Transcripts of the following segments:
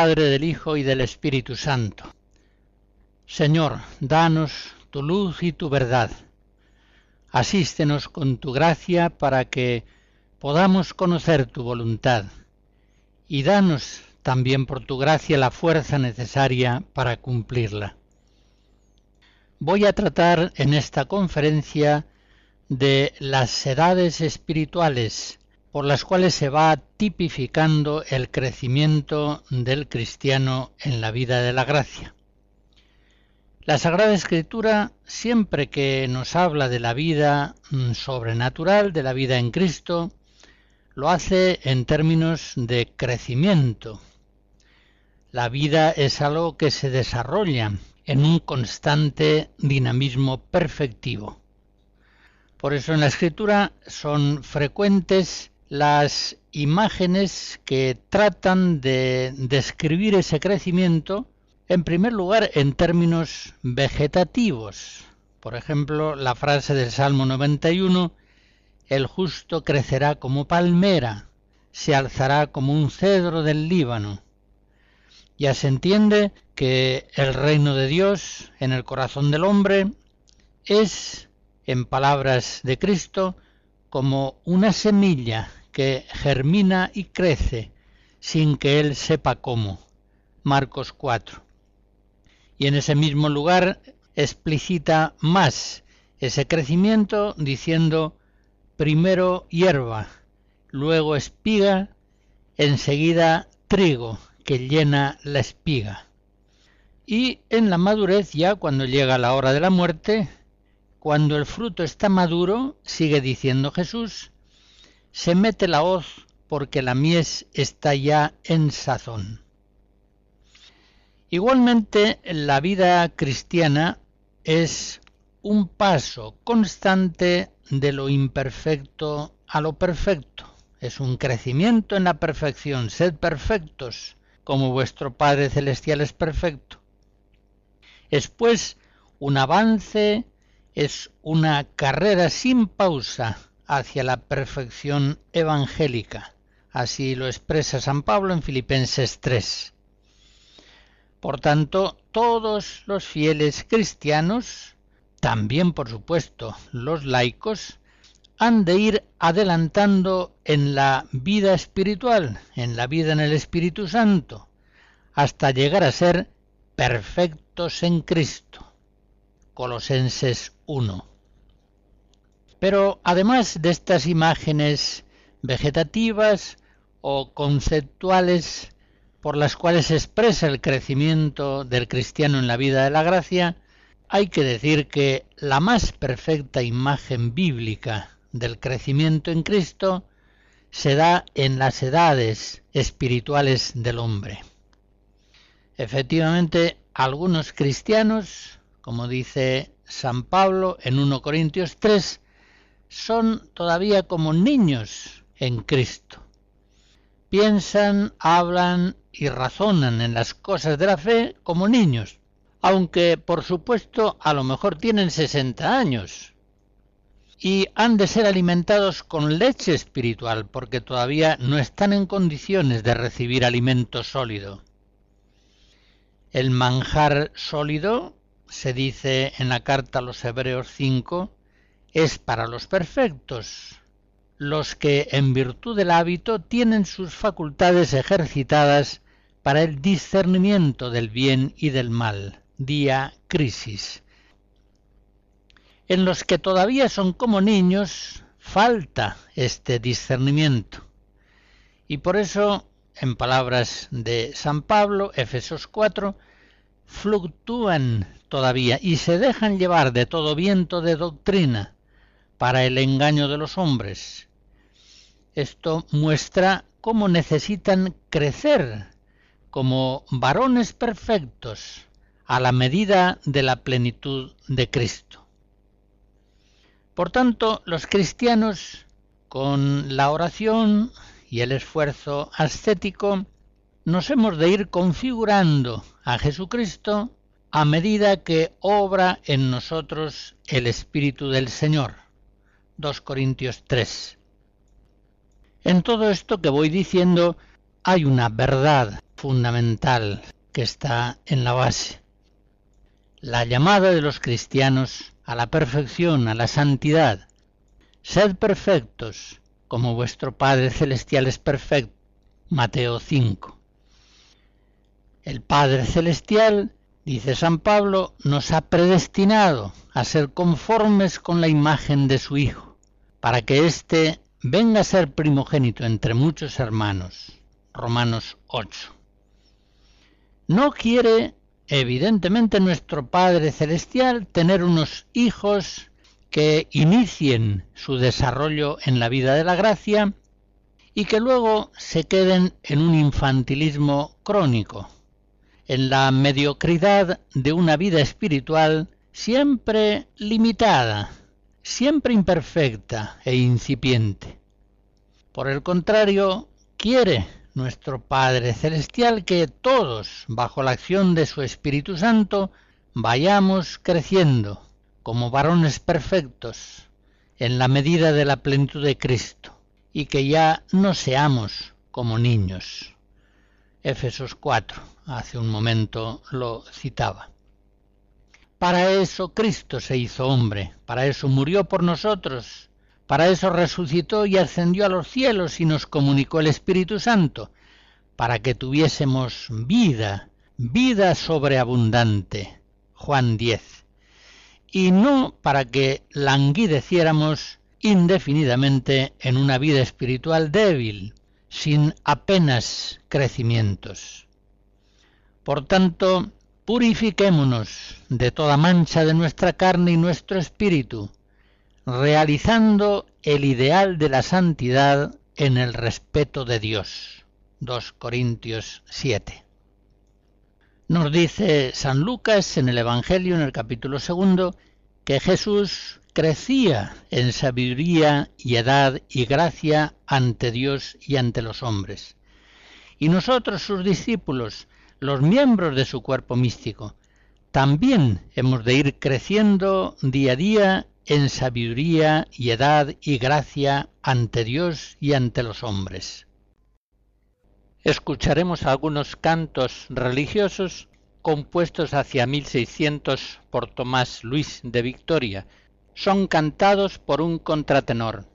Padre, del Hijo y del Espíritu Santo. Señor, danos tu luz y tu verdad. Asístenos con tu gracia para que podamos conocer tu voluntad y danos también por tu gracia la fuerza necesaria para cumplirla. Voy a tratar en esta conferencia de las edades espirituales por las cuales se va tipificando el crecimiento del cristiano en la vida de la gracia. La Sagrada Escritura, siempre que nos habla de la vida mm, sobrenatural, de la vida en Cristo, lo hace en términos de crecimiento. La vida es algo que se desarrolla en un constante dinamismo perfectivo. Por eso en la Escritura son frecuentes las imágenes que tratan de describir ese crecimiento, en primer lugar en términos vegetativos. Por ejemplo, la frase del Salmo 91, el justo crecerá como palmera, se alzará como un cedro del Líbano. Ya se entiende que el reino de Dios en el corazón del hombre es, en palabras de Cristo, como una semilla que germina y crece sin que él sepa cómo. Marcos 4. Y en ese mismo lugar explicita más ese crecimiento diciendo primero hierba, luego espiga, enseguida trigo que llena la espiga. Y en la madurez ya cuando llega la hora de la muerte, cuando el fruto está maduro, sigue diciendo Jesús, se mete la hoz porque la mies está ya en sazón. Igualmente, la vida cristiana es un paso constante de lo imperfecto a lo perfecto. Es un crecimiento en la perfección. Sed perfectos, como vuestro Padre Celestial es perfecto. Es pues un avance, es una carrera sin pausa hacia la perfección evangélica. Así lo expresa San Pablo en Filipenses 3. Por tanto, todos los fieles cristianos, también por supuesto los laicos, han de ir adelantando en la vida espiritual, en la vida en el Espíritu Santo, hasta llegar a ser perfectos en Cristo. Colosenses 1. Pero además de estas imágenes vegetativas o conceptuales por las cuales se expresa el crecimiento del cristiano en la vida de la gracia, hay que decir que la más perfecta imagen bíblica del crecimiento en Cristo se da en las edades espirituales del hombre. Efectivamente, algunos cristianos, como dice San Pablo en 1 Corintios 3, son todavía como niños en Cristo. Piensan, hablan y razonan en las cosas de la fe como niños, aunque por supuesto a lo mejor tienen 60 años y han de ser alimentados con leche espiritual porque todavía no están en condiciones de recibir alimento sólido. El manjar sólido, se dice en la carta a los Hebreos 5, es para los perfectos, los que en virtud del hábito tienen sus facultades ejercitadas para el discernimiento del bien y del mal, día crisis. En los que todavía son como niños, falta este discernimiento. Y por eso, en palabras de San Pablo, Efesos 4, fluctúan todavía y se dejan llevar de todo viento de doctrina, para el engaño de los hombres. Esto muestra cómo necesitan crecer como varones perfectos a la medida de la plenitud de Cristo. Por tanto, los cristianos, con la oración y el esfuerzo ascético, nos hemos de ir configurando a Jesucristo a medida que obra en nosotros el Espíritu del Señor. 2 Corintios 3. En todo esto que voy diciendo hay una verdad fundamental que está en la base. La llamada de los cristianos a la perfección, a la santidad. Sed perfectos, como vuestro Padre Celestial es perfecto. Mateo 5. El Padre Celestial, dice San Pablo, nos ha predestinado a ser conformes con la imagen de su Hijo, para que éste venga a ser primogénito entre muchos hermanos. Romanos 8. No quiere, evidentemente, nuestro Padre Celestial tener unos hijos que inicien su desarrollo en la vida de la gracia y que luego se queden en un infantilismo crónico, en la mediocridad de una vida espiritual siempre limitada, siempre imperfecta e incipiente. Por el contrario, quiere nuestro Padre Celestial que todos, bajo la acción de su Espíritu Santo, vayamos creciendo como varones perfectos en la medida de la plenitud de Cristo y que ya no seamos como niños. Éfesos 4, hace un momento lo citaba. Para eso Cristo se hizo hombre, para eso murió por nosotros, para eso resucitó y ascendió a los cielos y nos comunicó el Espíritu Santo, para que tuviésemos vida, vida sobreabundante. Juan 10. Y no para que languideciéramos indefinidamente en una vida espiritual débil, sin apenas crecimientos. Por tanto, purifiquémonos de toda mancha de nuestra carne y nuestro espíritu, realizando el ideal de la santidad en el respeto de Dios. 2 Corintios 7. Nos dice San Lucas en el Evangelio, en el capítulo segundo, que Jesús crecía en sabiduría y edad y gracia ante Dios y ante los hombres. Y nosotros, sus discípulos, los miembros de su cuerpo místico, también hemos de ir creciendo día a día en sabiduría y edad y gracia ante Dios y ante los hombres. Escucharemos algunos cantos religiosos compuestos hacia 1600 por Tomás Luis de Victoria. Son cantados por un contratenor.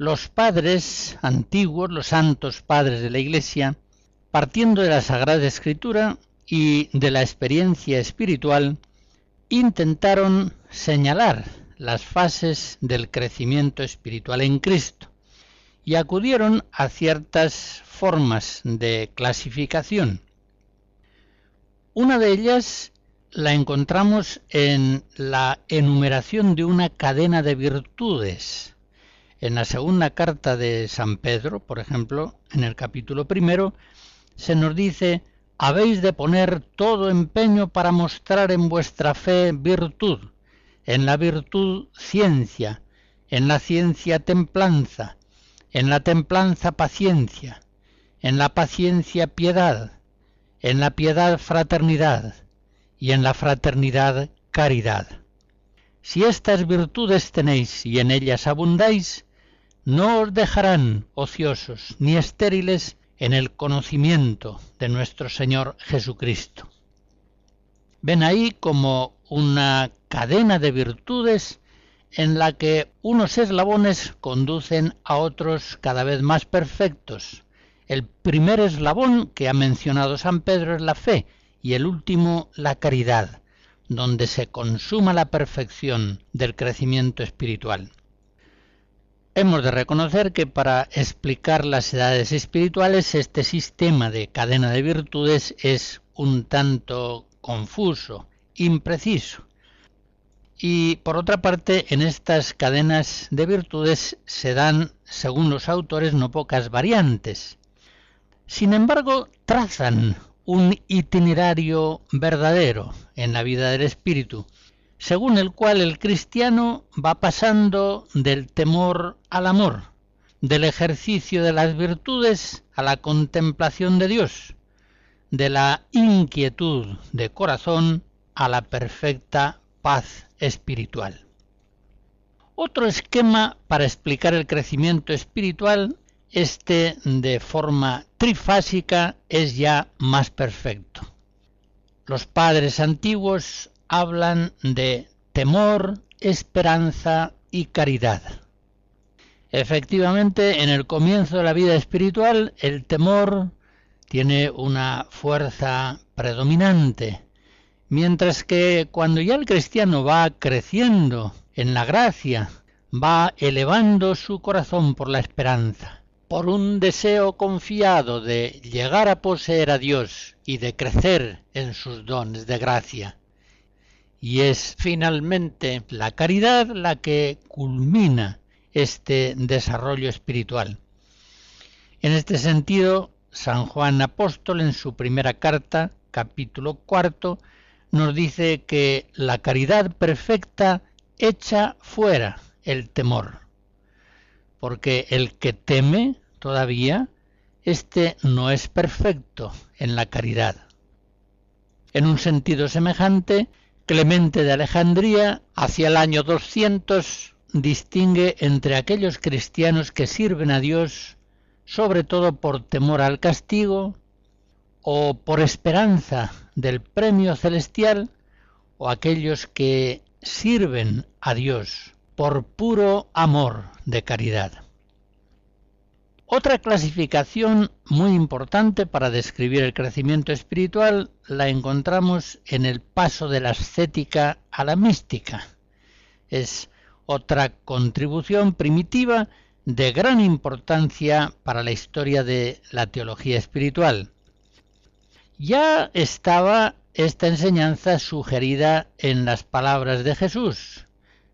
Los padres antiguos, los santos padres de la Iglesia, partiendo de la Sagrada Escritura y de la experiencia espiritual, intentaron señalar las fases del crecimiento espiritual en Cristo y acudieron a ciertas formas de clasificación. Una de ellas la encontramos en la enumeración de una cadena de virtudes. En la segunda carta de San Pedro, por ejemplo, en el capítulo primero, se nos dice, habéis de poner todo empeño para mostrar en vuestra fe virtud, en la virtud ciencia, en la ciencia templanza, en la templanza paciencia, en la paciencia piedad, en la piedad fraternidad y en la fraternidad caridad. Si estas virtudes tenéis y en ellas abundáis, no os dejarán ociosos ni estériles en el conocimiento de nuestro Señor Jesucristo. Ven ahí como una cadena de virtudes en la que unos eslabones conducen a otros cada vez más perfectos. El primer eslabón que ha mencionado San Pedro es la fe y el último la caridad, donde se consuma la perfección del crecimiento espiritual. Hemos de reconocer que para explicar las edades espirituales este sistema de cadena de virtudes es un tanto confuso, impreciso. Y por otra parte, en estas cadenas de virtudes se dan, según los autores, no pocas variantes. Sin embargo, trazan un itinerario verdadero en la vida del espíritu, según el cual el cristiano va pasando del temor al amor, del ejercicio de las virtudes a la contemplación de Dios, de la inquietud de corazón a la perfecta paz espiritual. Otro esquema para explicar el crecimiento espiritual, este de forma trifásica, es ya más perfecto. Los padres antiguos hablan de temor, esperanza y caridad. Efectivamente, en el comienzo de la vida espiritual, el temor tiene una fuerza predominante, Mientras que cuando ya el cristiano va creciendo en la gracia, va elevando su corazón por la esperanza, por un deseo confiado de llegar a poseer a Dios y de crecer en sus dones de gracia. Y es finalmente la caridad la que culmina este desarrollo espiritual. En este sentido, San Juan Apóstol en su primera carta, capítulo cuarto, nos dice que la caridad perfecta echa fuera el temor, porque el que teme todavía, este no es perfecto en la caridad. En un sentido semejante, Clemente de Alejandría, hacia el año 200, distingue entre aquellos cristianos que sirven a Dios, sobre todo por temor al castigo, o por esperanza del premio celestial o aquellos que sirven a Dios por puro amor de caridad. Otra clasificación muy importante para describir el crecimiento espiritual la encontramos en el paso de la ascética a la mística. Es otra contribución primitiva de gran importancia para la historia de la teología espiritual. Ya estaba esta enseñanza sugerida en las palabras de Jesús.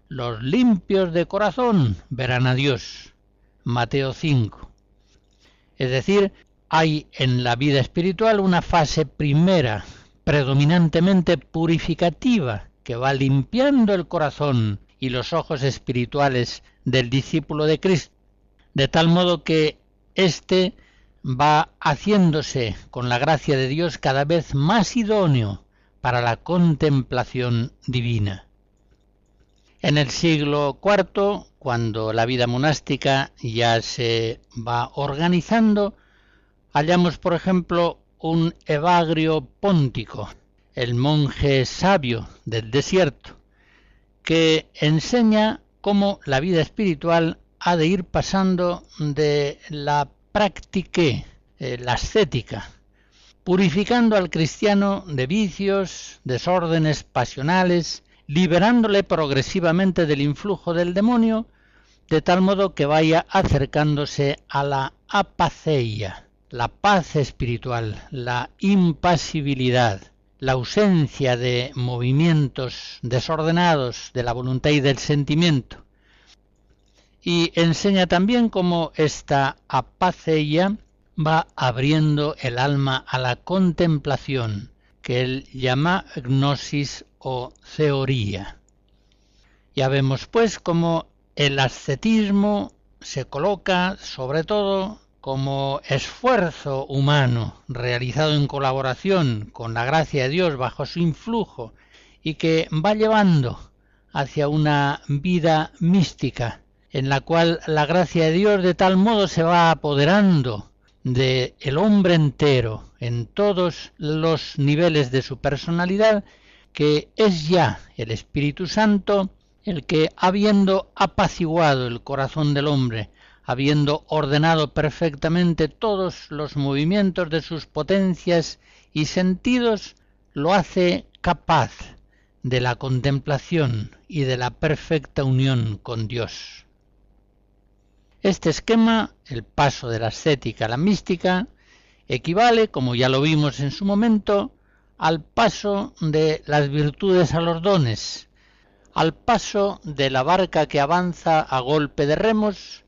Los limpios de corazón verán a Dios. Mateo 5. Es decir, hay en la vida espiritual una fase primera, predominantemente purificativa, que va limpiando el corazón y los ojos espirituales del discípulo de Cristo, de tal modo que éste va haciéndose con la gracia de Dios cada vez más idóneo para la contemplación divina. En el siglo IV, cuando la vida monástica ya se va organizando, hallamos, por ejemplo, un Evagrio Póntico, el monje sabio del desierto, que enseña cómo la vida espiritual ha de ir pasando de la práctica, eh, la ascética, purificando al cristiano de vicios, desórdenes pasionales, liberándole progresivamente del influjo del demonio, de tal modo que vaya acercándose a la apaceia, la paz espiritual, la impasibilidad, la ausencia de movimientos desordenados de la voluntad y del sentimiento. Y enseña también cómo esta apaceia va abriendo el alma a la contemplación, que él llama gnosis o teoría. Ya vemos pues cómo el ascetismo se coloca sobre todo como esfuerzo humano realizado en colaboración con la gracia de Dios bajo su influjo y que va llevando hacia una vida mística en la cual la gracia de Dios de tal modo se va apoderando de el hombre entero en todos los niveles de su personalidad que es ya el Espíritu Santo el que habiendo apaciguado el corazón del hombre habiendo ordenado perfectamente todos los movimientos de sus potencias y sentidos, lo hace capaz de la contemplación y de la perfecta unión con Dios. Este esquema, el paso de la ascética a la mística, equivale, como ya lo vimos en su momento, al paso de las virtudes a los dones, al paso de la barca que avanza a golpe de remos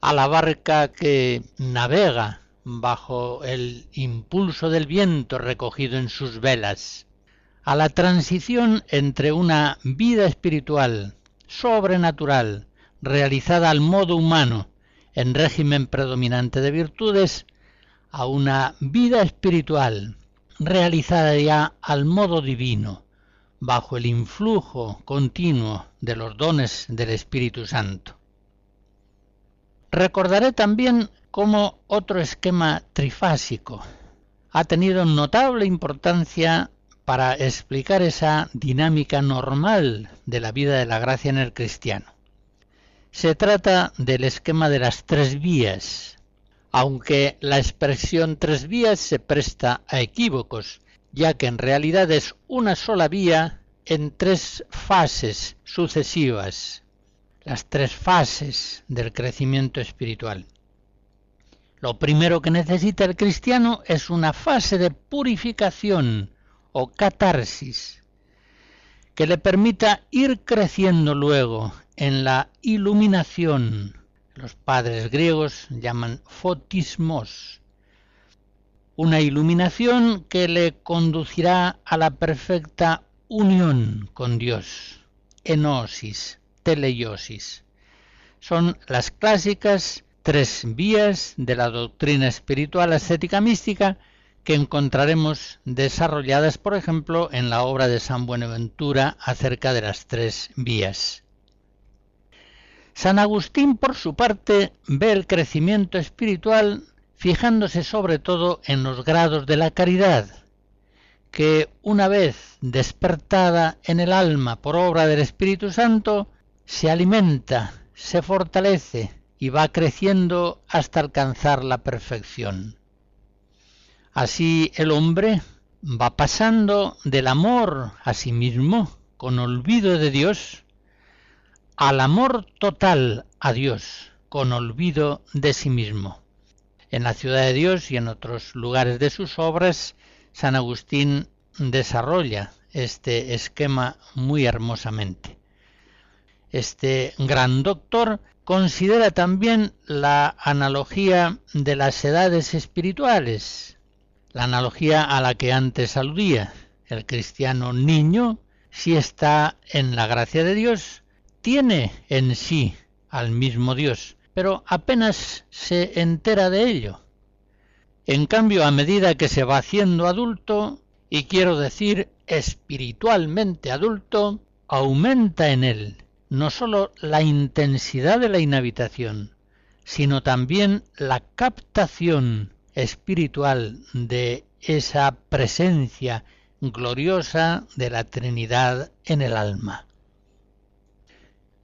a la barca que navega bajo el impulso del viento recogido en sus velas, a la transición entre una vida espiritual, sobrenatural, realizada al modo humano, en régimen predominante de virtudes, a una vida espiritual, realizada ya al modo divino, bajo el influjo continuo de los dones del Espíritu Santo. Recordaré también cómo otro esquema trifásico ha tenido notable importancia para explicar esa dinámica normal de la vida de la gracia en el cristiano. Se trata del esquema de las tres vías, aunque la expresión tres vías se presta a equívocos, ya que en realidad es una sola vía en tres fases sucesivas, las tres fases del crecimiento espiritual. Lo primero que necesita el cristiano es una fase de purificación o catarsis que le permita ir creciendo luego en la iluminación. Los padres griegos llaman fotismos. Una iluminación que le conducirá a la perfecta unión con Dios, enosis, teleiosis. Son las clásicas tres vías de la doctrina espiritual ascética mística que encontraremos desarrolladas, por ejemplo, en la obra de San Buenaventura acerca de las tres vías. San Agustín, por su parte, ve el crecimiento espiritual fijándose sobre todo en los grados de la caridad, que una vez despertada en el alma por obra del Espíritu Santo, se alimenta, se fortalece y va creciendo hasta alcanzar la perfección. Así el hombre va pasando del amor a sí mismo, con olvido de Dios, al amor total a Dios, con olvido de sí mismo. En la ciudad de Dios y en otros lugares de sus obras, San Agustín desarrolla este esquema muy hermosamente. Este gran doctor considera también la analogía de las edades espirituales, la analogía a la que antes aludía. El cristiano niño, si está en la gracia de Dios, tiene en sí al mismo Dios, pero apenas se entera de ello. En cambio, a medida que se va haciendo adulto, y quiero decir espiritualmente adulto, aumenta en él no sólo la intensidad de la inhabitación, sino también la captación espiritual de esa presencia gloriosa de la Trinidad en el alma.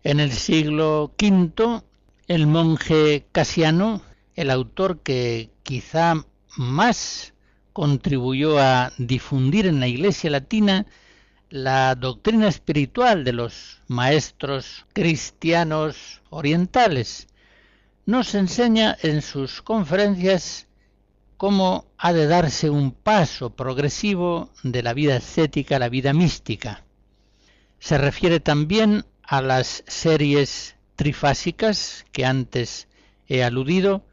En el siglo V, El monje Casiano, el autor que quizá más contribuyó a difundir en la Iglesia latina la doctrina espiritual de los maestros cristianos orientales, nos enseña en sus conferencias cómo ha de darse un paso progresivo de la vida ascética a la vida mística. Se refiere también a las series trifásicas que antes he aludido,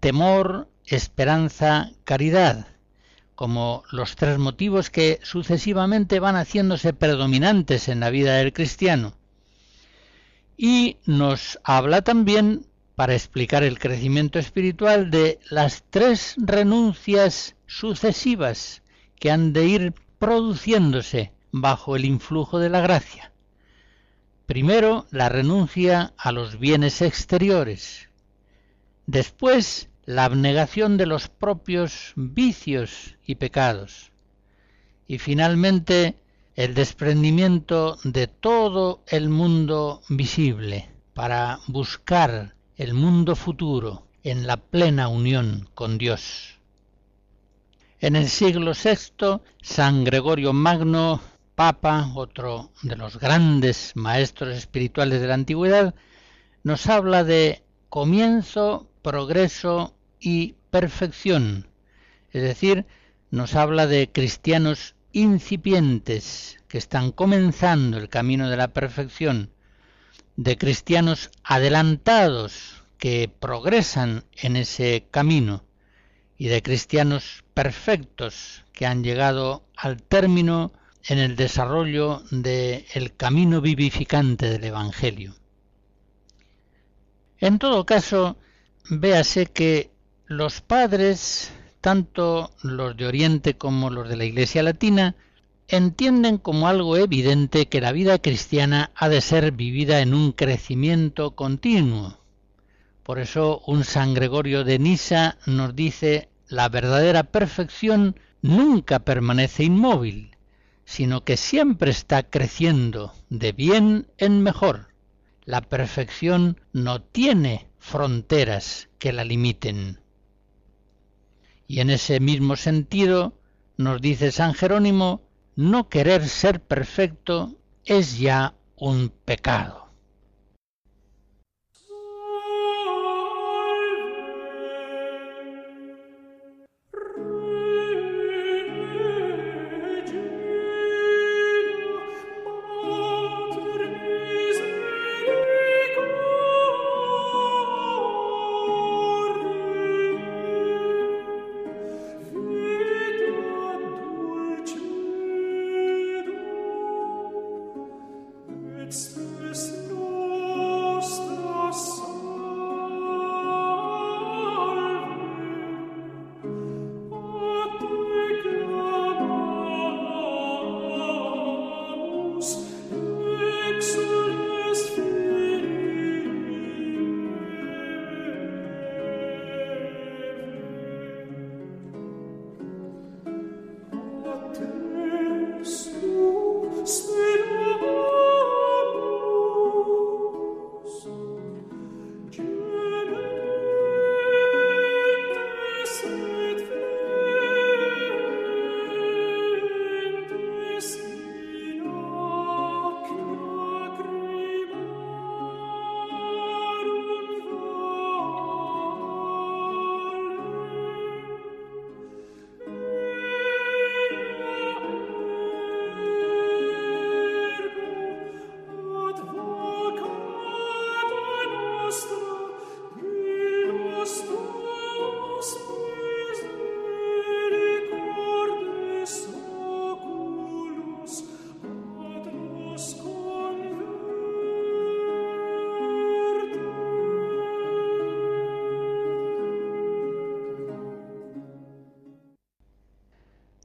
temor, esperanza, caridad, como los tres motivos que sucesivamente van haciéndose predominantes en la vida del cristiano. Y nos habla también para explicar el crecimiento espiritual de las tres renuncias sucesivas que han de ir produciéndose bajo el influjo de la gracia. Primero, la renuncia a los bienes exteriores. Después, la abnegación de los propios vicios y pecados. Y finalmente, el desprendimiento de todo el mundo visible para buscar el mundo futuro en la plena unión con Dios. En el siglo VI, San Gregorio Magno, Papa, otro de los grandes maestros espirituales de la antigüedad, nos habla de comienzo, progreso y perfección, es decir, nos habla de cristianos incipientes que están comenzando el camino de la perfección, de cristianos adelantados que progresan en ese camino y de cristianos perfectos que han llegado al término en el desarrollo del el camino vivificante del Evangelio. En todo caso, véase que los padres, tanto los de Oriente como los de la Iglesia Latina, entienden como algo evidente que la vida cristiana ha de ser vivida en un crecimiento continuo. Por eso un San Gregorio de Nisa nos dice la verdadera perfección nunca permanece inmóvil, sino que siempre está creciendo de bien en mejor. La perfección no tiene fronteras que la limiten. Y en ese mismo sentido nos dice San Jerónimo no querer ser perfecto es ya un pecado.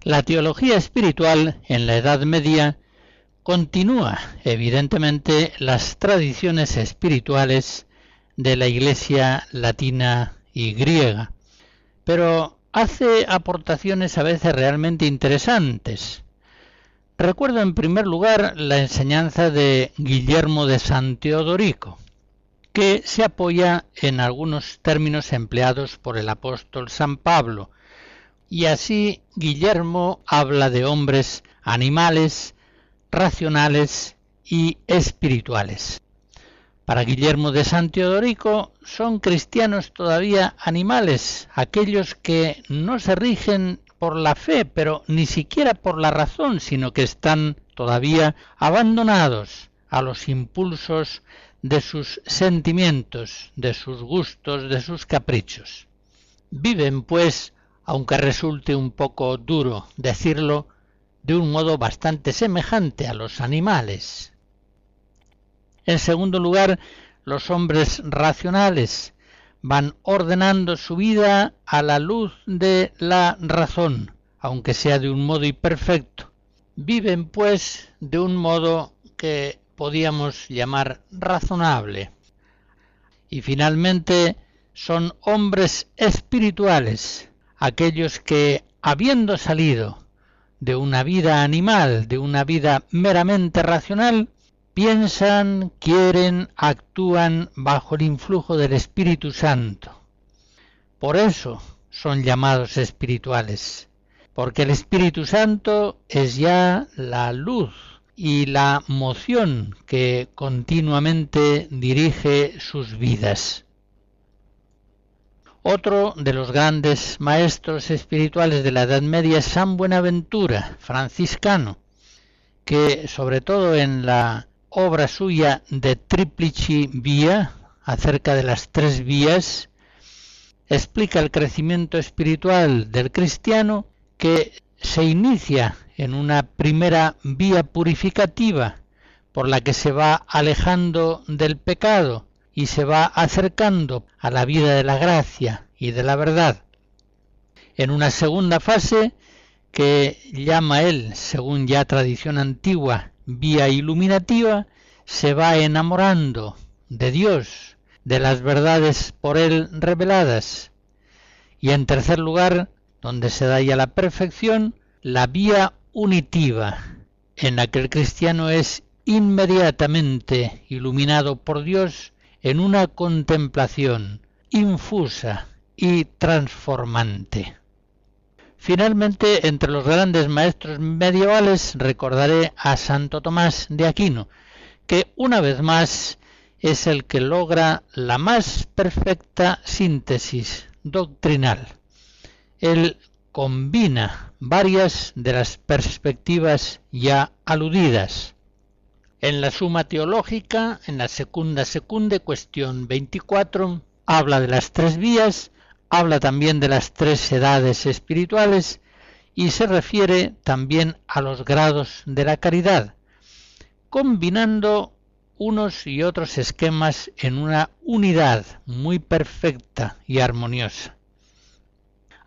La teología espiritual en la Edad Media continúa evidentemente las tradiciones espirituales de la Iglesia latina y griega, pero hace aportaciones a veces realmente interesantes. Recuerdo en primer lugar la enseñanza de Guillermo de San Teodorico, que se apoya en algunos términos empleados por el apóstol San Pablo, y así Guillermo habla de hombres animales, racionales y espirituales. Para Guillermo de San Teodorico son cristianos todavía animales, aquellos que no se rigen por la fe, pero ni siquiera por la razón, sino que están todavía abandonados a los impulsos de sus sentimientos, de sus gustos, de sus caprichos. Viven, pues, aunque resulte un poco duro decirlo, de un modo bastante semejante a los animales. En segundo lugar, los hombres racionales van ordenando su vida a la luz de la razón, aunque sea de un modo imperfecto. Viven, pues, de un modo que podíamos llamar razonable. Y finalmente son hombres espirituales, aquellos que, habiendo salido de una vida animal, de una vida meramente racional, piensan, quieren, actúan bajo el influjo del Espíritu Santo. Por eso son llamados espirituales, porque el Espíritu Santo es ya la luz y la moción que continuamente dirige sus vidas. Otro de los grandes maestros espirituales de la Edad Media es San Buenaventura, franciscano, que sobre todo en la obra suya de Triplici Vía, acerca de las tres vías, explica el crecimiento espiritual del cristiano que se inicia en una primera vía purificativa por la que se va alejando del pecado y se va acercando a la vida de la gracia y de la verdad. En una segunda fase que llama él, según ya tradición antigua, vía iluminativa, se va enamorando de Dios, de las verdades por él reveladas. Y en tercer lugar, donde se da ya la perfección, la vía unitiva, en la que el cristiano es inmediatamente iluminado por Dios en una contemplación infusa y transformante. Finalmente, entre los grandes maestros medievales recordaré a Santo Tomás de Aquino, que una vez más es el que logra la más perfecta síntesis doctrinal. Él combina varias de las perspectivas ya aludidas. En la Suma Teológica, en la Segunda Secunde, cuestión 24, habla de las tres vías, habla también de las tres edades espirituales y se refiere también a los grados de la caridad, combinando unos y otros esquemas en una unidad muy perfecta y armoniosa.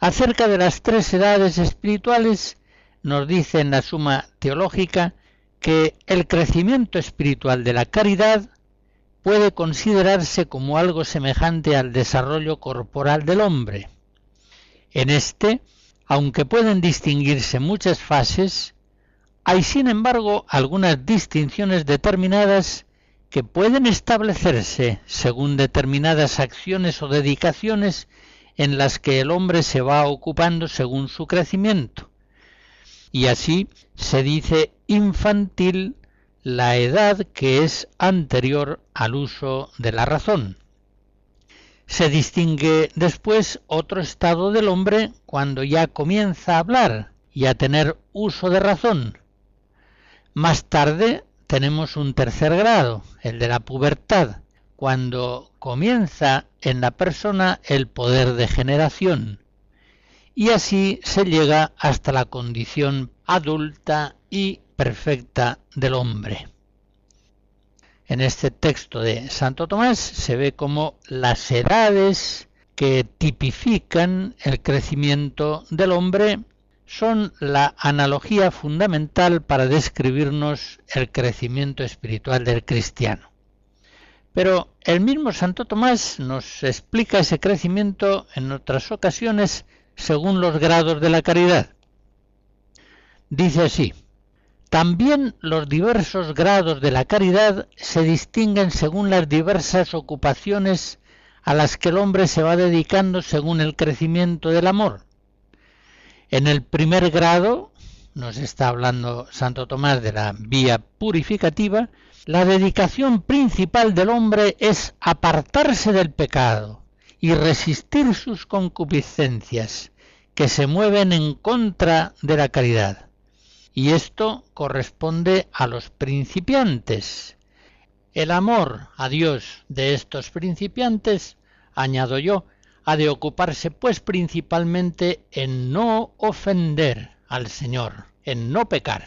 Acerca de las tres edades espirituales, nos dice en la Suma Teológica que el crecimiento espiritual de la caridad puede considerarse como algo semejante al desarrollo corporal del hombre. En este, aunque pueden distinguirse muchas fases, hay sin embargo algunas distinciones determinadas que pueden establecerse según determinadas acciones o dedicaciones en las que el hombre se va ocupando según su crecimiento. Y así se dice infantil la edad que es anterior al uso de la razón. Se distingue después otro estado del hombre cuando ya comienza a hablar y a tener uso de razón. Más tarde tenemos un tercer grado, el de la pubertad, cuando comienza en la persona el poder de generación y así se llega hasta la condición adulta y perfecta del hombre. En este texto de Santo Tomás se ve como las edades que tipifican el crecimiento del hombre son la analogía fundamental para describirnos el crecimiento espiritual del cristiano. Pero el mismo Santo Tomás nos explica ese crecimiento en otras ocasiones según los grados de la caridad. Dice así, También los diversos grados de la caridad se distinguen según las diversas ocupaciones a las que el hombre se va dedicando según el crecimiento del amor. En el primer grado, nos está hablando Santo Tomás de la vía purificativa, la dedicación principal del hombre es apartarse del pecado y resistir sus concupiscencias, que se mueven en contra de la caridad. Y esto corresponde a los principiantes. El amor a Dios de estos principiantes, añado yo, ha de ocuparse pues principalmente en no ofender al Señor, en no pecar.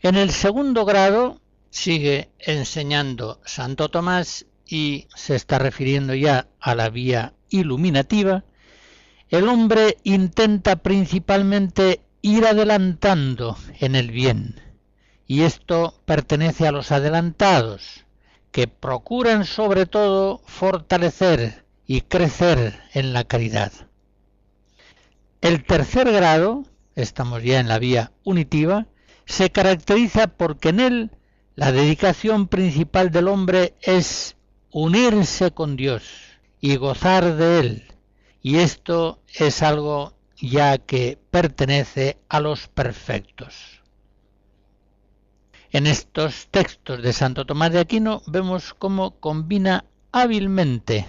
En el segundo grado sigue enseñando Santo Tomás y se está refiriendo ya a la vía iluminativa, el hombre intenta principalmente ir adelantando en el bien, y esto pertenece a los adelantados, que procuran sobre todo fortalecer y crecer en la caridad. El tercer grado, estamos ya en la vía unitiva, se caracteriza porque en él la dedicación principal del hombre es unirse con Dios y gozar de Él. Y esto es algo ya que pertenece a los perfectos. En estos textos de Santo Tomás de Aquino vemos cómo combina hábilmente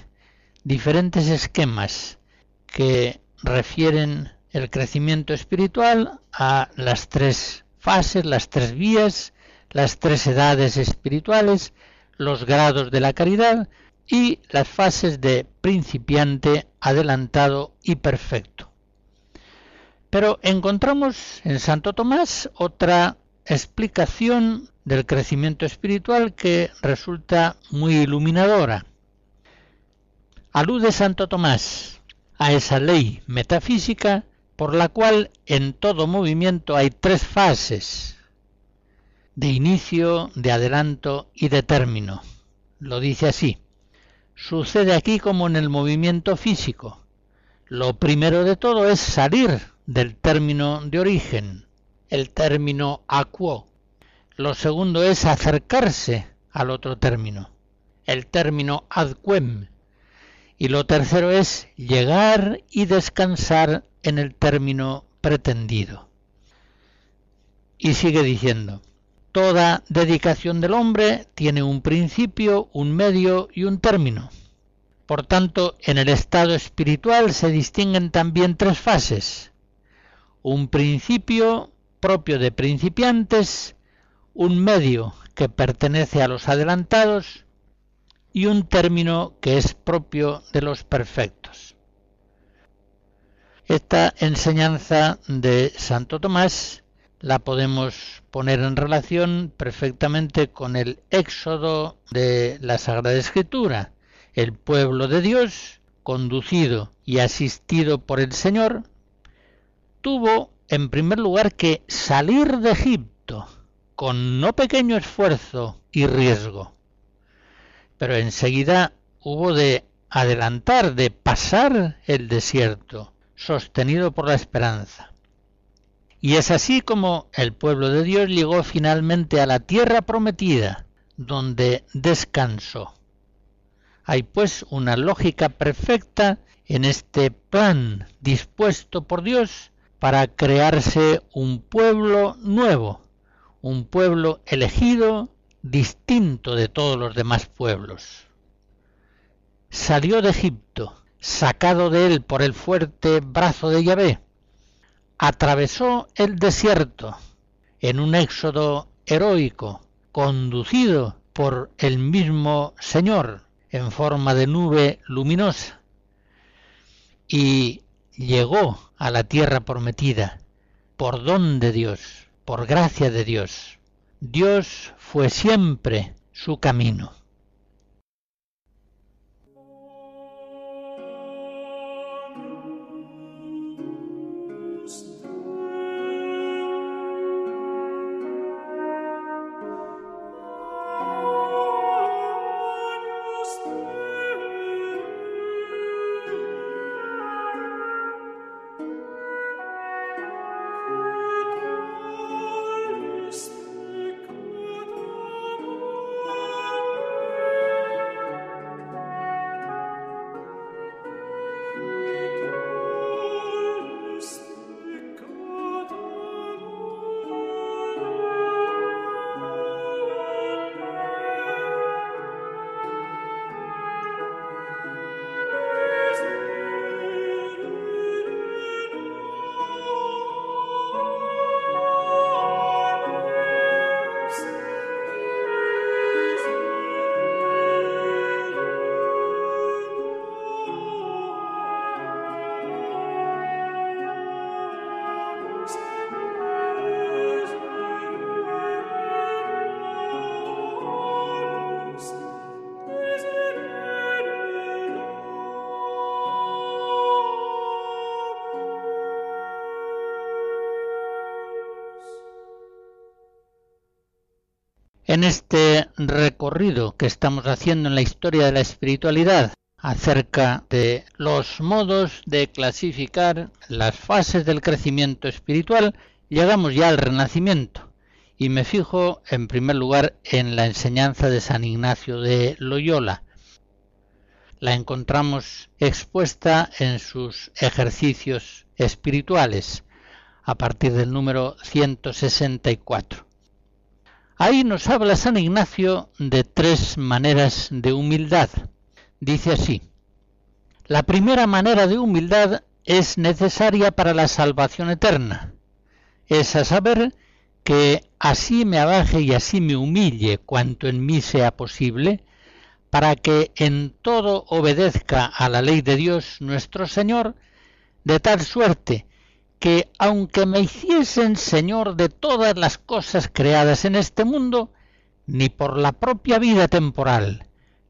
diferentes esquemas que refieren el crecimiento espiritual a las tres fases, las tres vías, las tres edades espirituales, los grados de la caridad y las fases de principiante, adelantado y perfecto. Pero encontramos en Santo Tomás otra explicación del crecimiento espiritual que resulta muy iluminadora. Alude Santo Tomás a esa ley metafísica por la cual en todo movimiento hay tres fases, de inicio, de adelanto y de término. Lo dice así. Sucede aquí como en el movimiento físico. Lo primero de todo es salir del término de origen, el término aquo. Lo segundo es acercarse al otro término, el término adquem. Y lo tercero es llegar y descansar en el término pretendido. Y sigue diciendo, Toda dedicación del hombre tiene un principio, un medio y un término. Por tanto, en el estado espiritual se distinguen también tres fases. Un principio propio de principiantes, un medio que pertenece a los adelantados y un término que es propio de los perfectos. Esta enseñanza de Santo Tomás la podemos poner en relación perfectamente con el éxodo de la Sagrada Escritura. El pueblo de Dios, conducido y asistido por el Señor, tuvo en primer lugar que salir de Egipto con no pequeño esfuerzo y riesgo. Pero enseguida hubo de adelantar, de pasar el desierto, sostenido por la esperanza. Y es así como el pueblo de Dios llegó finalmente a la tierra prometida, donde descansó. Hay pues una lógica perfecta en este plan dispuesto por Dios para crearse un pueblo nuevo, un pueblo elegido distinto de todos los demás pueblos. Salió de Egipto, sacado de él por el fuerte brazo de Yahvé, atravesó el desierto en un éxodo heroico, conducido por el mismo Señor en forma de nube luminosa, y llegó a la tierra prometida por don de Dios, por gracia de Dios. Dios fue siempre su camino. En este recorrido que estamos haciendo en la historia de la espiritualidad acerca de los modos de clasificar las fases del crecimiento espiritual, llegamos ya al renacimiento y me fijo en primer lugar en la enseñanza de San Ignacio de Loyola. La encontramos expuesta en sus ejercicios espirituales a partir del número 164. Ahí nos habla San Ignacio de tres maneras de humildad. Dice así, la primera manera de humildad es necesaria para la salvación eterna, es a saber que así me abaje y así me humille cuanto en mí sea posible, para que en todo obedezca a la ley de Dios nuestro Señor, de tal suerte que aunque me hiciesen Señor de todas las cosas creadas en este mundo, ni por la propia vida temporal,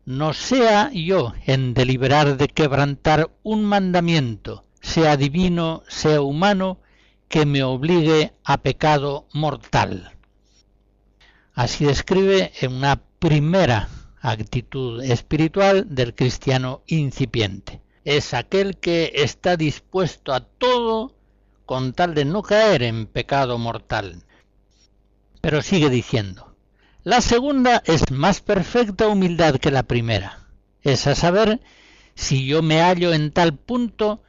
no sea yo en deliberar de quebrantar un mandamiento, sea divino, sea humano, que me obligue a pecado mortal. Así describe en una primera actitud espiritual del cristiano incipiente. Es aquel que está dispuesto a todo con tal de no caer en pecado mortal. Pero sigue diciendo, la segunda es más perfecta humildad que la primera, es a saber, si yo me hallo en tal punto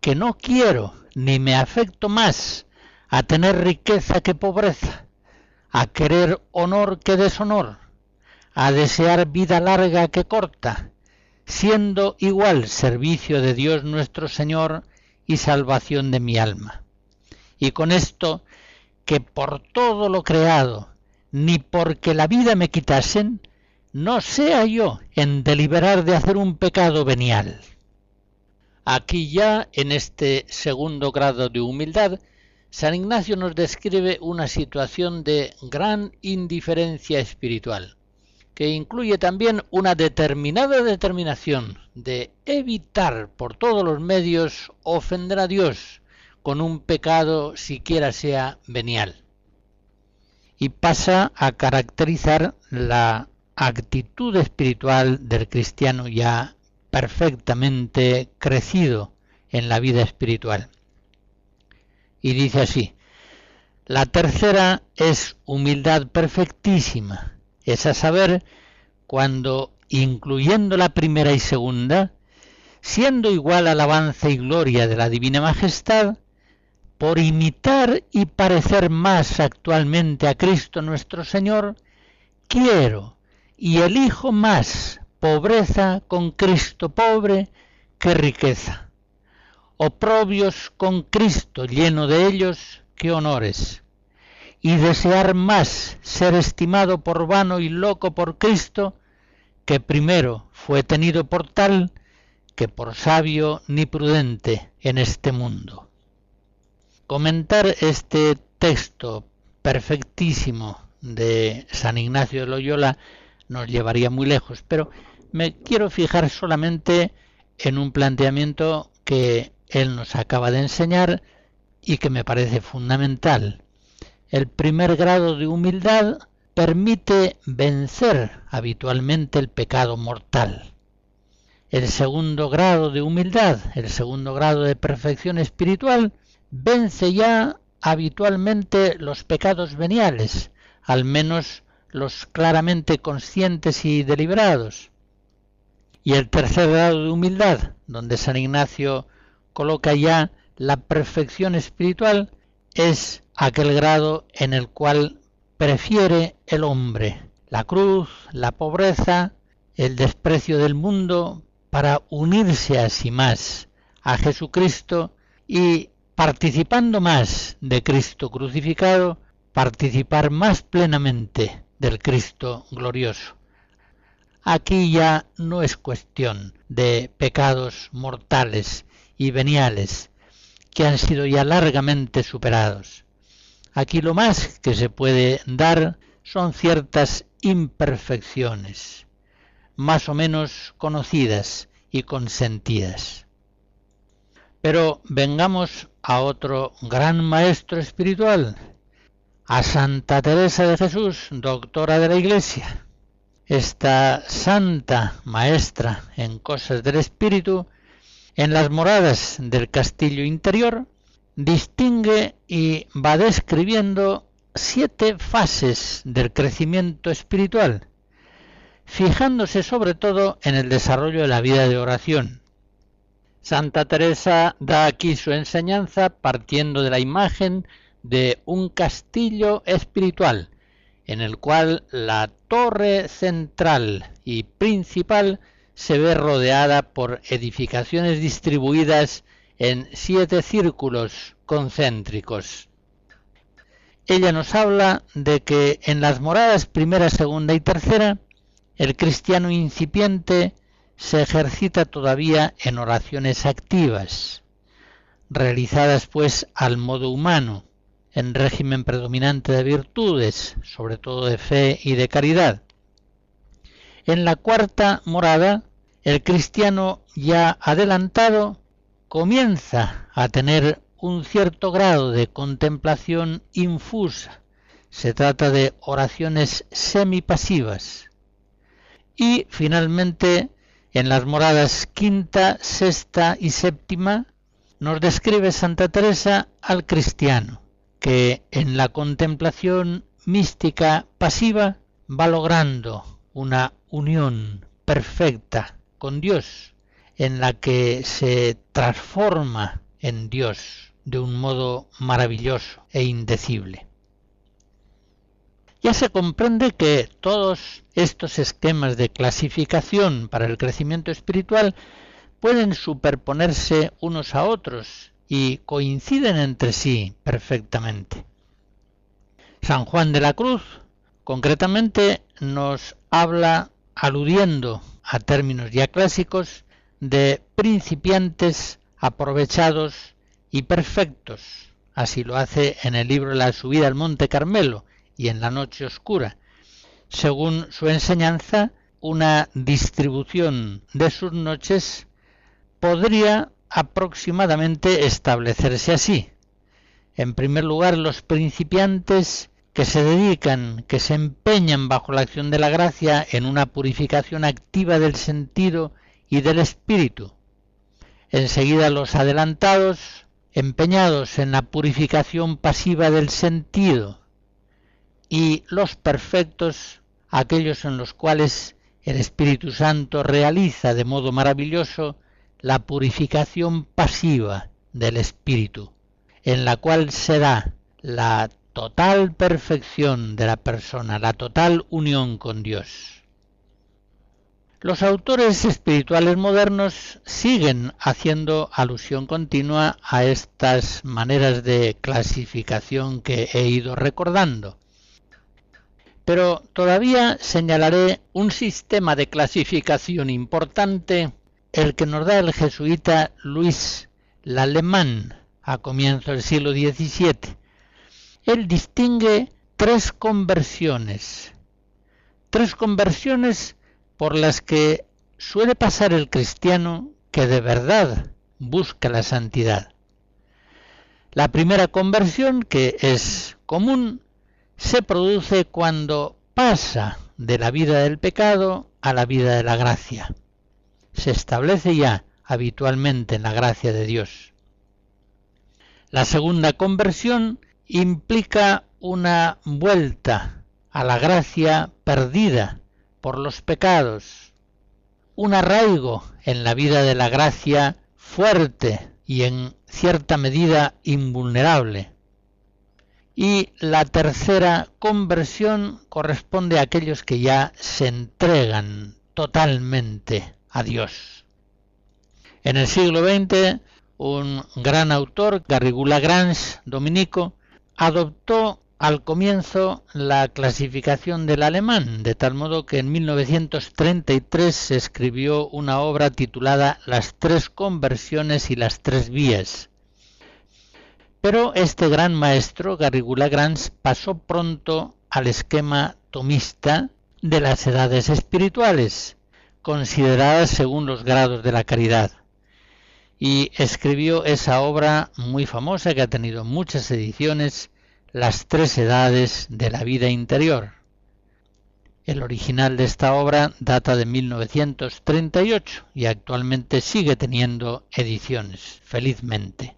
que no quiero ni me afecto más a tener riqueza que pobreza, a querer honor que deshonor, a desear vida larga que corta, siendo igual servicio de Dios nuestro Señor y salvación de mi alma y con esto que por todo lo creado, ni porque la vida me quitasen, no sea yo en deliberar de hacer un pecado venial. Aquí ya, en este segundo grado de humildad, San Ignacio nos describe una situación de gran indiferencia espiritual, que incluye también una determinada determinación de evitar por todos los medios ofender a Dios, con un pecado siquiera sea venial. Y pasa a caracterizar la actitud espiritual del cristiano ya perfectamente crecido en la vida espiritual. Y dice así, la tercera es humildad perfectísima, es a saber, cuando, incluyendo la primera y segunda, siendo igual alabanza y gloria de la Divina Majestad, por imitar y parecer más actualmente a Cristo nuestro Señor, quiero y elijo más pobreza con Cristo pobre que riqueza, oprobios con Cristo lleno de ellos que honores, y desear más ser estimado por vano y loco por Cristo, que primero fue tenido por tal que por sabio ni prudente en este mundo. Comentar este texto perfectísimo de San Ignacio de Loyola nos llevaría muy lejos, pero me quiero fijar solamente en un planteamiento que él nos acaba de enseñar y que me parece fundamental. El primer grado de humildad permite vencer habitualmente el pecado mortal. El segundo grado de humildad, el segundo grado de perfección espiritual, vence ya habitualmente los pecados veniales, al menos los claramente conscientes y deliberados. Y el tercer grado de humildad, donde San Ignacio coloca ya la perfección espiritual, es aquel grado en el cual prefiere el hombre la cruz, la pobreza, el desprecio del mundo, para unirse a sí más a Jesucristo y participando más de Cristo crucificado, participar más plenamente del Cristo glorioso. Aquí ya no es cuestión de pecados mortales y veniales que han sido ya largamente superados. Aquí lo más que se puede dar son ciertas imperfecciones, más o menos conocidas y consentidas. Pero vengamos a otro gran maestro espiritual, a Santa Teresa de Jesús, doctora de la Iglesia. Esta santa maestra en cosas del espíritu, en las moradas del castillo interior, distingue y va describiendo siete fases del crecimiento espiritual, fijándose sobre todo en el desarrollo de la vida de oración. Santa Teresa da aquí su enseñanza partiendo de la imagen de un castillo espiritual, en el cual la torre central y principal se ve rodeada por edificaciones distribuidas en siete círculos concéntricos. Ella nos habla de que en las moradas primera, segunda y tercera, el cristiano incipiente se ejercita todavía en oraciones activas, realizadas pues al modo humano, en régimen predominante de virtudes, sobre todo de fe y de caridad. En la cuarta morada, el cristiano ya adelantado comienza a tener un cierto grado de contemplación infusa. Se trata de oraciones semipasivas. Y finalmente, en las moradas quinta, sexta y séptima, nos describe Santa Teresa al cristiano, que en la contemplación mística pasiva va logrando una unión perfecta con Dios, en la que se transforma en Dios de un modo maravilloso e indecible. Ya se comprende que todos estos esquemas de clasificación para el crecimiento espiritual pueden superponerse unos a otros y coinciden entre sí perfectamente. San Juan de la Cruz, concretamente, nos habla, aludiendo a términos ya clásicos, de principiantes aprovechados y perfectos. Así lo hace en el libro La subida al Monte Carmelo y en la noche oscura. Según su enseñanza, una distribución de sus noches podría aproximadamente establecerse así. En primer lugar, los principiantes que se dedican, que se empeñan bajo la acción de la gracia en una purificación activa del sentido y del espíritu. Enseguida los adelantados, empeñados en la purificación pasiva del sentido. Y los perfectos, aquellos en los cuales el Espíritu Santo realiza de modo maravilloso la purificación pasiva del espíritu, en la cual se da la total perfección de la persona, la total unión con Dios. Los autores espirituales modernos siguen haciendo alusión continua a estas maneras de clasificación que he ido recordando. Pero todavía señalaré un sistema de clasificación importante el que nos da el jesuita Luis Lalemán a comienzo del siglo XVII. Él distingue tres conversiones, tres conversiones por las que suele pasar el cristiano que de verdad busca la santidad. La primera conversión, que es común, se produce cuando pasa de la vida del pecado a la vida de la gracia se establece ya habitualmente en la gracia de Dios. La segunda conversión implica una vuelta a la gracia perdida por los pecados, un arraigo en la vida de la gracia fuerte y en cierta medida invulnerable. Y la tercera conversión corresponde a aquellos que ya se entregan totalmente Dios. En el siglo XX, un gran autor, Garrigula Grange, dominico, adoptó al comienzo la clasificación del alemán, de tal modo que en 1933 se escribió una obra titulada Las tres conversiones y las tres vías. Pero este gran maestro, Garrigula Grange, pasó pronto al esquema tomista de las edades espirituales, consideradas según los grados de la caridad. Y escribió esa obra muy famosa que ha tenido muchas ediciones las tres edades de la vida interior. El original de esta obra data de 1938 y actualmente sigue teniendo ediciones, felizmente.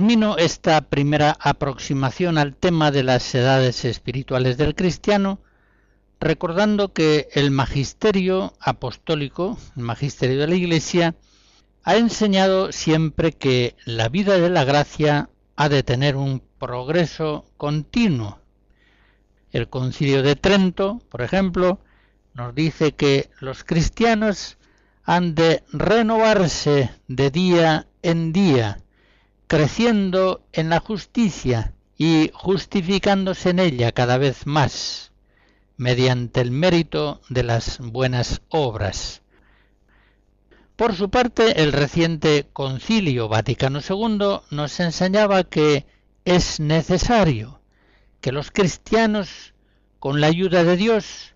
Termino esta primera aproximación al tema de las edades espirituales del cristiano recordando que el magisterio apostólico, el magisterio de la Iglesia, ha enseñado siempre que la vida de la gracia ha de tener un progreso continuo. El concilio de Trento, por ejemplo, nos dice que los cristianos han de renovarse de día en día, creciendo en la justicia y justificándose en ella cada vez más, mediante el mérito de las buenas obras. Por su parte, el reciente Concilio Vaticano II nos enseñaba que es necesario que los cristianos, con la ayuda de Dios,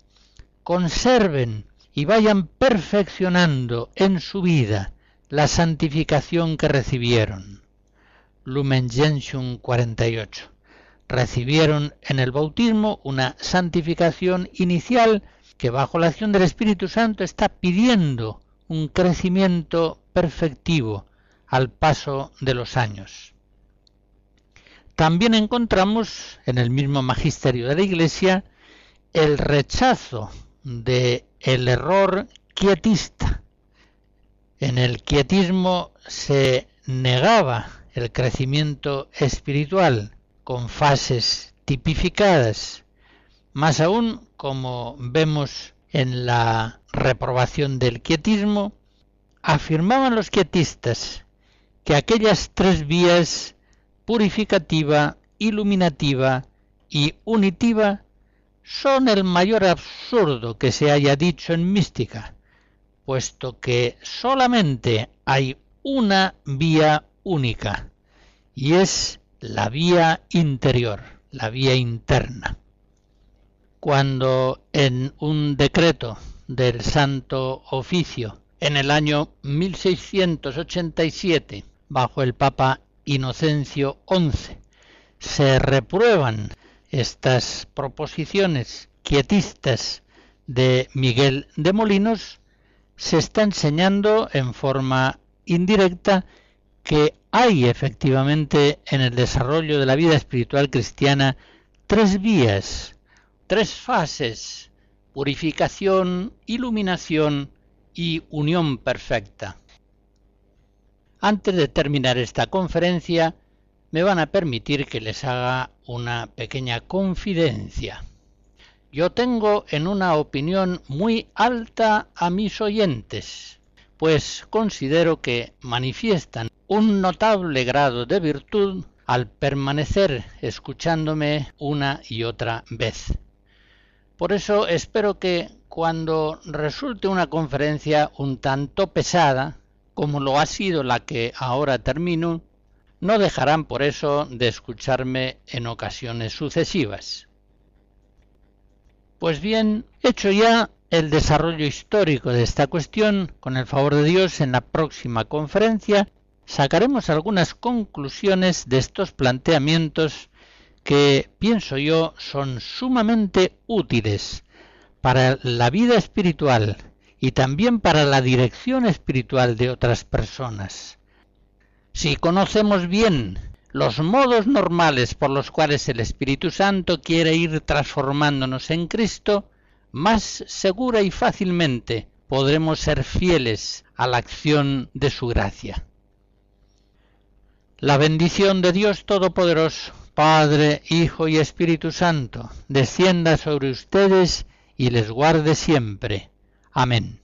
conserven y vayan perfeccionando en su vida la santificación que recibieron Lumen Gentium 48. Recibieron en el bautismo una santificación inicial que bajo la acción del Espíritu Santo está pidiendo un crecimiento perfectivo al paso de los años. También encontramos en el mismo magisterio de la Iglesia el rechazo de el error quietista. En el quietismo se negaba el crecimiento espiritual con fases tipificadas, más aún como vemos en la reprobación del quietismo, afirmaban los quietistas que aquellas tres vías purificativa, iluminativa y unitiva son el mayor absurdo que se haya dicho en mística, puesto que solamente hay una vía única y es la vía interior, la vía interna. Cuando en un decreto del Santo Oficio en el año 1687, bajo el Papa Inocencio XI, se reprueban estas proposiciones quietistas de Miguel de Molinos, se está enseñando en forma indirecta que hay efectivamente en el desarrollo de la vida espiritual cristiana tres vías, tres fases, purificación, iluminación y unión perfecta. Antes de terminar esta conferencia, me van a permitir que les haga una pequeña confidencia. Yo tengo en una opinión muy alta a mis oyentes, pues considero que manifiestan un notable grado de virtud al permanecer escuchándome una y otra vez. Por eso espero que cuando resulte una conferencia un tanto pesada, como lo ha sido la que ahora termino, no dejarán por eso de escucharme en ocasiones sucesivas. Pues bien, hecho ya el desarrollo histórico de esta cuestión, con el favor de Dios, en la próxima conferencia sacaremos algunas conclusiones de estos planteamientos que, pienso yo, son sumamente útiles para la vida espiritual y también para la dirección espiritual de otras personas. Si conocemos bien los modos normales por los cuales el Espíritu Santo quiere ir transformándonos en Cristo, más segura y fácilmente podremos ser fieles a la acción de su gracia. La bendición de Dios Todopoderoso, Padre, Hijo y Espíritu Santo, descienda sobre ustedes y les guarde siempre. Amén.